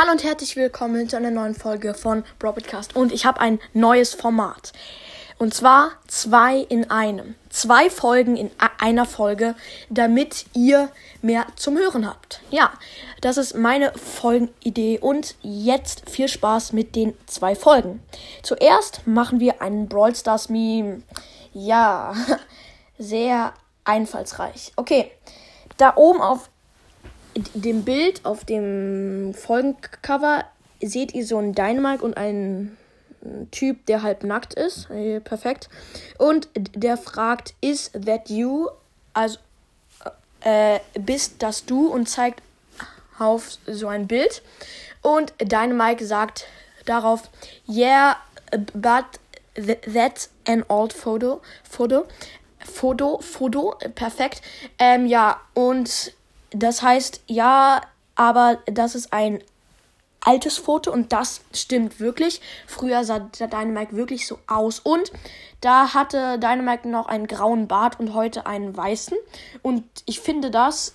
Hallo und herzlich willkommen zu einer neuen Folge von Broadcast. Und ich habe ein neues Format. Und zwar zwei in einem. Zwei Folgen in einer Folge, damit ihr mehr zum Hören habt. Ja, das ist meine Folgenidee. Und jetzt viel Spaß mit den zwei Folgen. Zuerst machen wir einen Brawl Stars Meme. Ja, sehr einfallsreich. Okay, da oben auf dem Bild auf dem Folgencover seht ihr so einen Dynamite und einen Typ, der halb nackt ist. Perfekt. Und der fragt, is that you? Also, äh, bist das du? Und zeigt auf so ein Bild. Und Dynamite sagt darauf, yeah, but that's an old photo. Foto. Foto, Foto, perfekt. Ähm, ja, und das heißt, ja, aber das ist ein altes Foto und das stimmt wirklich. Früher sah Dynamite wirklich so aus und da hatte Dynamite noch einen grauen Bart und heute einen weißen. Und ich finde, das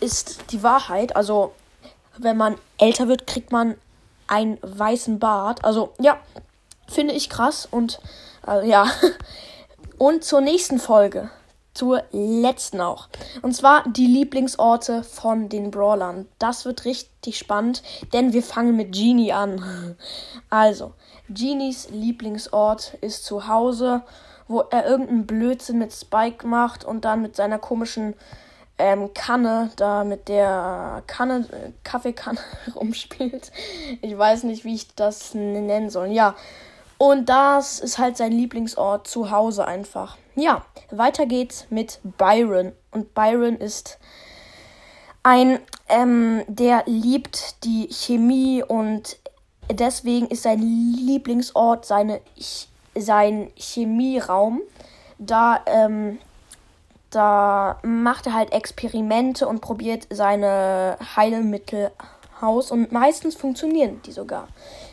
ist die Wahrheit. Also, wenn man älter wird, kriegt man einen weißen Bart. Also, ja, finde ich krass und äh, ja. Und zur nächsten Folge zur letzten auch. Und zwar die Lieblingsorte von den Brawlern. Das wird richtig spannend, denn wir fangen mit Genie an. Also, Genies Lieblingsort ist zu Hause, wo er irgendeinen Blödsinn mit Spike macht und dann mit seiner komischen ähm, Kanne, da mit der Kanne, äh, Kaffeekanne rumspielt. Ich weiß nicht, wie ich das nennen soll. Ja, und das ist halt sein Lieblingsort zu Hause einfach. Ja, weiter geht's mit Byron. Und Byron ist ein, ähm, der liebt die Chemie und deswegen ist sein Lieblingsort seine, sein Chemieraum. Da, ähm, da macht er halt Experimente und probiert seine Heilmittel aus und meistens funktionieren die sogar.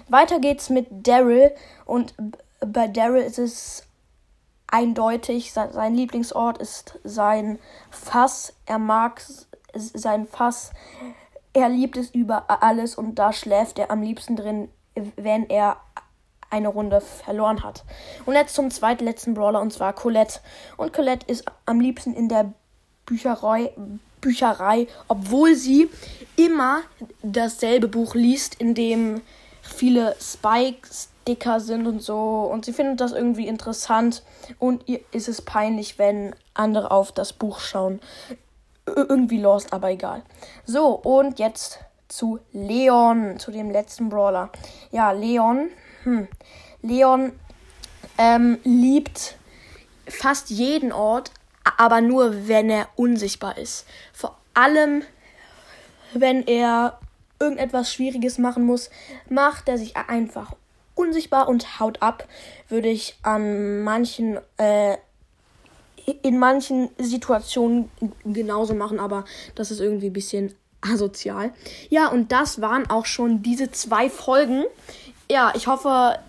Weiter geht's mit Daryl und bei Daryl ist es eindeutig, sein Lieblingsort ist sein Fass. Er mag sein Fass. Er liebt es über alles und da schläft er am liebsten drin, wenn er eine Runde verloren hat. Und jetzt zum zweitletzten Brawler und zwar Colette. Und Colette ist am liebsten in der Bücherei, Bücherei, obwohl sie immer dasselbe Buch liest, in dem viele Spikes, dicker sind und so. Und sie findet das irgendwie interessant. Und ihr ist es peinlich, wenn andere auf das Buch schauen. Irgendwie lost, aber egal. So, und jetzt zu Leon, zu dem letzten Brawler. Ja, Leon. Hm. Leon ähm, liebt fast jeden Ort, aber nur, wenn er unsichtbar ist. Vor allem, wenn er irgendetwas Schwieriges machen muss, macht er sich einfach unsichtbar und haut ab. Würde ich an manchen, äh, in manchen Situationen genauso machen, aber das ist irgendwie ein bisschen asozial. Ja, und das waren auch schon diese zwei Folgen. Ja, ich hoffe,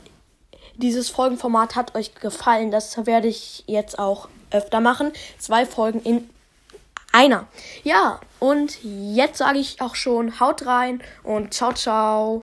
dieses Folgenformat hat euch gefallen. Das werde ich jetzt auch öfter machen. Zwei Folgen in einer. Ja, und jetzt sage ich auch schon, haut rein und ciao, ciao.